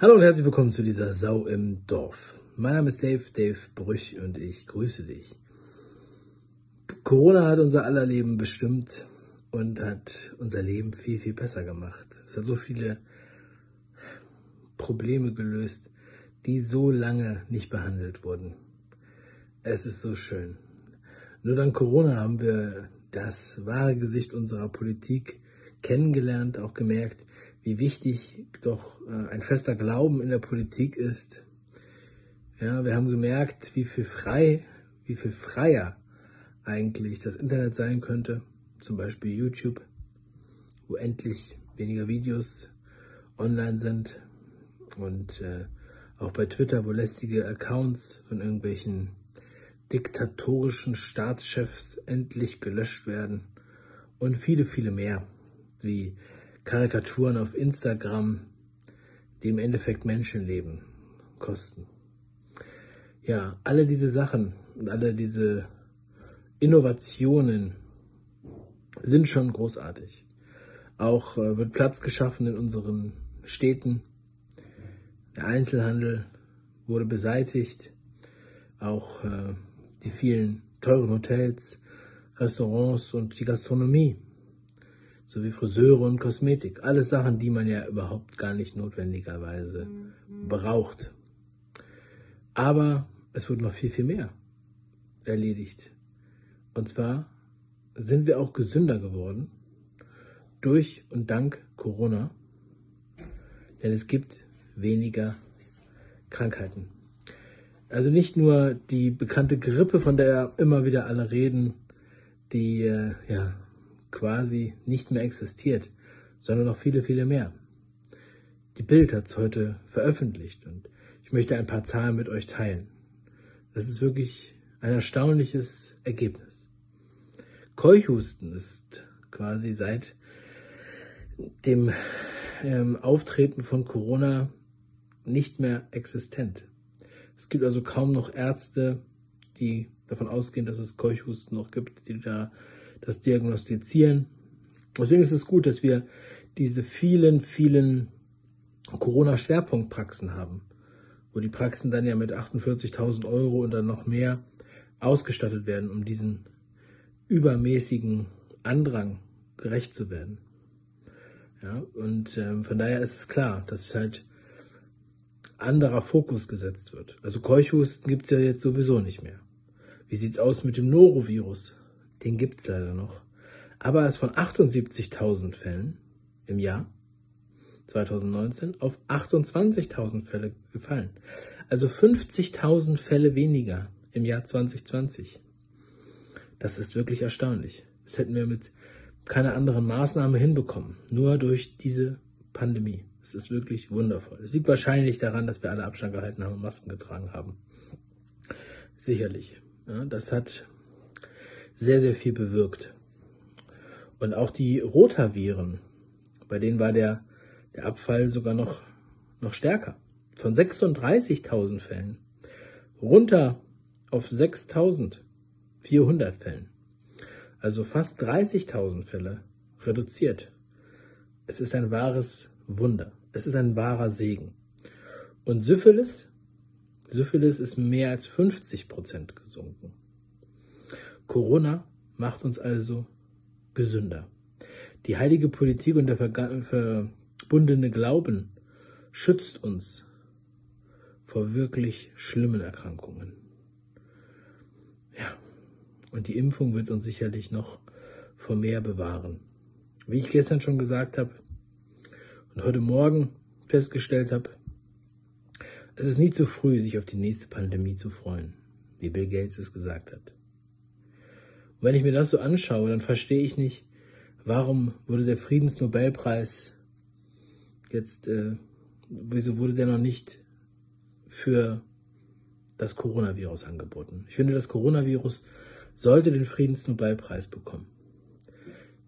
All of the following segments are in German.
Hallo und herzlich willkommen zu dieser Sau im Dorf. Mein Name ist Dave, Dave Brüch und ich grüße dich. Corona hat unser aller Leben bestimmt und hat unser Leben viel, viel besser gemacht. Es hat so viele Probleme gelöst, die so lange nicht behandelt wurden. Es ist so schön. Nur dank Corona haben wir das wahre Gesicht unserer Politik kennengelernt, auch gemerkt, wie wichtig doch äh, ein fester Glauben in der Politik ist. Ja, wir haben gemerkt, wie viel frei, wie viel freier eigentlich das Internet sein könnte, zum Beispiel YouTube, wo endlich weniger Videos online sind und äh, auch bei Twitter, wo lästige Accounts von irgendwelchen diktatorischen Staatschefs endlich gelöscht werden und viele, viele mehr, wie Karikaturen auf Instagram, die im Endeffekt Menschenleben kosten. Ja, alle diese Sachen und alle diese Innovationen sind schon großartig. Auch äh, wird Platz geschaffen in unseren Städten. Der Einzelhandel wurde beseitigt. Auch äh, die vielen teuren Hotels, Restaurants und die Gastronomie sowie Friseure und Kosmetik. Alles Sachen, die man ja überhaupt gar nicht notwendigerweise mhm. braucht. Aber es wird noch viel, viel mehr erledigt. Und zwar sind wir auch gesünder geworden durch und dank Corona, denn es gibt weniger Krankheiten. Also nicht nur die bekannte Grippe, von der immer wieder alle reden, die äh, ja quasi nicht mehr existiert, sondern noch viele, viele mehr. Die Bild hat es heute veröffentlicht und ich möchte ein paar Zahlen mit euch teilen. Das ist wirklich ein erstaunliches Ergebnis. Keuchhusten ist quasi seit dem ähm, Auftreten von Corona nicht mehr existent. Es gibt also kaum noch Ärzte, die davon ausgehen, dass es Keuchhusten noch gibt, die da das diagnostizieren. Deswegen ist es gut, dass wir diese vielen, vielen Corona-Schwerpunktpraxen haben, wo die Praxen dann ja mit 48.000 Euro und dann noch mehr ausgestattet werden, um diesen übermäßigen Andrang gerecht zu werden. Ja, und ähm, von daher ist es klar, dass halt anderer Fokus gesetzt wird. Also Keuchhusten gibt es ja jetzt sowieso nicht mehr. Wie sieht's aus mit dem Norovirus? Den gibt es leider noch. Aber er ist von 78.000 Fällen im Jahr 2019 auf 28.000 Fälle gefallen. Also 50.000 Fälle weniger im Jahr 2020. Das ist wirklich erstaunlich. Das hätten wir mit keiner anderen Maßnahme hinbekommen. Nur durch diese Pandemie. Es ist wirklich wundervoll. Es liegt wahrscheinlich daran, dass wir alle Abstand gehalten haben und Masken getragen haben. Sicherlich. Ja, das hat sehr, sehr viel bewirkt. Und auch die Rotaviren, bei denen war der, der Abfall sogar noch, noch stärker. Von 36.000 Fällen runter auf 6.400 Fällen. Also fast 30.000 Fälle reduziert. Es ist ein wahres Wunder. Es ist ein wahrer Segen. Und Syphilis? Syphilis ist mehr als 50 Prozent gesunken. Corona macht uns also gesünder. Die heilige Politik und der verbundene Glauben schützt uns vor wirklich schlimmen Erkrankungen. Ja, und die Impfung wird uns sicherlich noch vor mehr bewahren. Wie ich gestern schon gesagt habe und heute Morgen festgestellt habe, es ist nie zu früh, sich auf die nächste Pandemie zu freuen, wie Bill Gates es gesagt hat wenn ich mir das so anschaue, dann verstehe ich nicht, warum wurde der Friedensnobelpreis jetzt, äh, wieso wurde der noch nicht für das Coronavirus angeboten? Ich finde, das Coronavirus sollte den Friedensnobelpreis bekommen.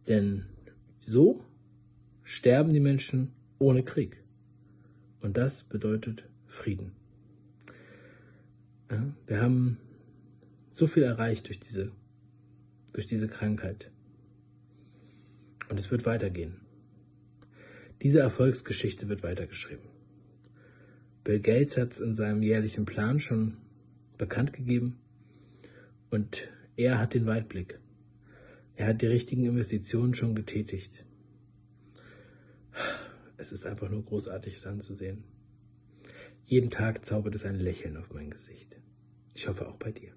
Denn so sterben die Menschen ohne Krieg. Und das bedeutet Frieden. Ja, wir haben so viel erreicht durch diese durch diese Krankheit. Und es wird weitergehen. Diese Erfolgsgeschichte wird weitergeschrieben. Bill Gates hat es in seinem jährlichen Plan schon bekannt gegeben und er hat den Weitblick. Er hat die richtigen Investitionen schon getätigt. Es ist einfach nur großartig, es anzusehen. Jeden Tag zaubert es ein Lächeln auf mein Gesicht. Ich hoffe auch bei dir.